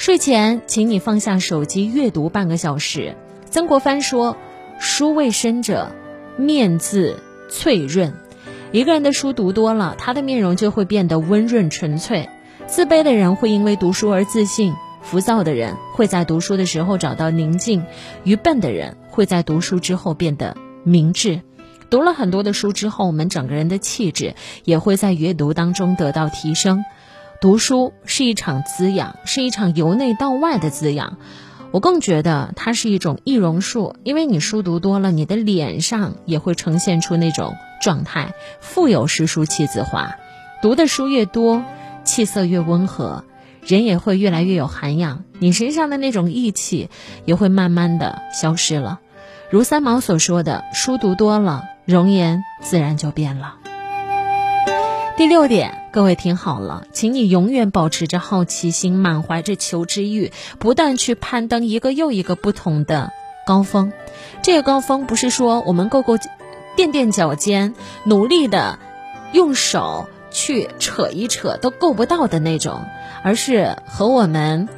睡前，请你放下手机，阅读半个小时。曾国藩说：“书未深者，面自翠润。”一个人的书读多了，他的面容就会变得温润纯粹。自卑的人会因为读书而自信，浮躁的人会在读书的时候找到宁静，愚笨的人会在读书之后变得明智。读了很多的书之后，我们整个人的气质也会在阅读当中得到提升。读书是一场滋养，是一场由内到外的滋养。我更觉得它是一种易容术，因为你书读多了，你的脸上也会呈现出那种状态，富有诗书气自华。读的书越多，气色越温和，人也会越来越有涵养，你身上的那种义气也会慢慢的消失了。如三毛所说的：“书读多了，容颜自然就变了。”第六点，各位听好了，请你永远保持着好奇心，满怀着求知欲，不断去攀登一个又一个不同的高峰。这个高峰不是说我们够够垫垫脚尖，努力的用手去扯一扯都够不到的那种，而是和我们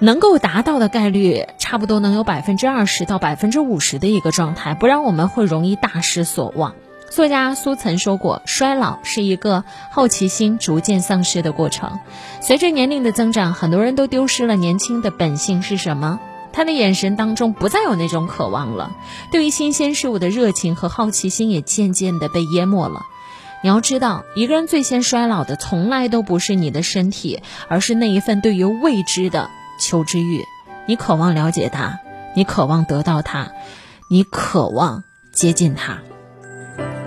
能够达到的概率差不多，能有百分之二十到百分之五十的一个状态，不然我们会容易大失所望。作家苏曾说过：“衰老是一个好奇心逐渐丧失的过程。随着年龄的增长，很多人都丢失了年轻的本性是什么？他的眼神当中不再有那种渴望了，对于新鲜事物的热情和好奇心也渐渐的被淹没了。你要知道，一个人最先衰老的，从来都不是你的身体，而是那一份对于未知的求知欲。你渴望了解他，你渴望得到他，你渴望接近他。”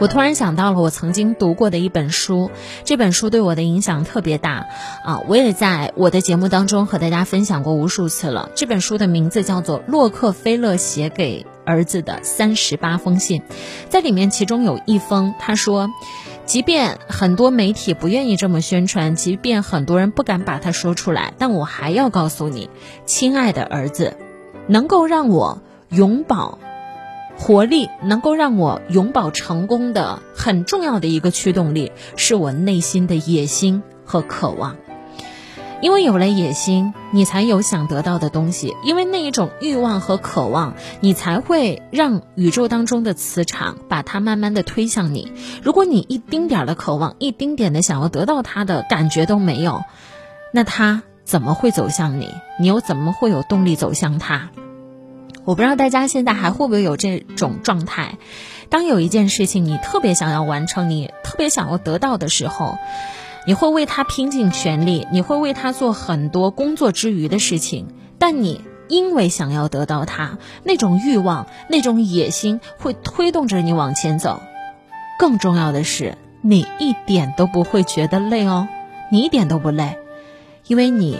我突然想到了我曾经读过的一本书，这本书对我的影响特别大啊！我也在我的节目当中和大家分享过无数次了。这本书的名字叫做《洛克菲勒写给儿子的三十八封信》，在里面其中有一封，他说：“即便很多媒体不愿意这么宣传，即便很多人不敢把它说出来，但我还要告诉你，亲爱的儿子，能够让我永葆。”活力能够让我永葆成功的很重要的一个驱动力，是我内心的野心和渴望。因为有了野心，你才有想得到的东西；因为那一种欲望和渴望，你才会让宇宙当中的磁场把它慢慢的推向你。如果你一丁点的渴望，一丁点的想要得到它的感觉都没有，那它怎么会走向你？你又怎么会有动力走向它？我不知道大家现在还会不会有这种状态，当有一件事情你特别想要完成，你特别想要得到的时候，你会为他拼尽全力，你会为他做很多工作之余的事情，但你因为想要得到他，那种欲望、那种野心会推动着你往前走。更重要的是，你一点都不会觉得累哦，你一点都不累，因为你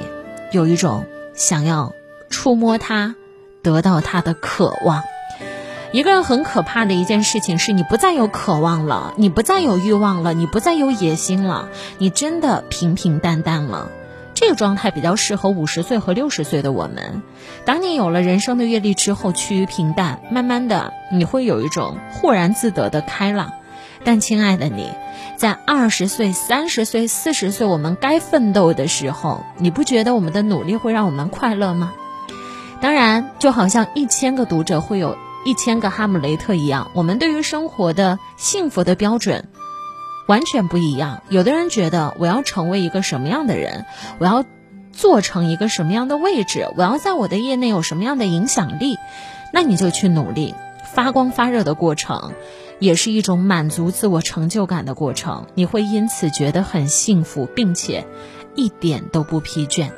有一种想要触摸他。得到他的渴望，一个人很可怕的一件事情是你不再有渴望了，你不再有欲望了，你不再有野心了，你真的平平淡淡了。这个状态比较适合五十岁和六十岁的我们。当你有了人生的阅历之后，趋于平淡，慢慢的你会有一种豁然自得的开朗。但亲爱的你，在二十岁、三十岁、四十岁，我们该奋斗的时候，你不觉得我们的努力会让我们快乐吗？当然，就好像一千个读者会有一千个哈姆雷特一样，我们对于生活的幸福的标准完全不一样。有的人觉得我要成为一个什么样的人，我要做成一个什么样的位置，我要在我的业内有什么样的影响力，那你就去努力，发光发热的过程，也是一种满足自我成就感的过程。你会因此觉得很幸福，并且一点都不疲倦。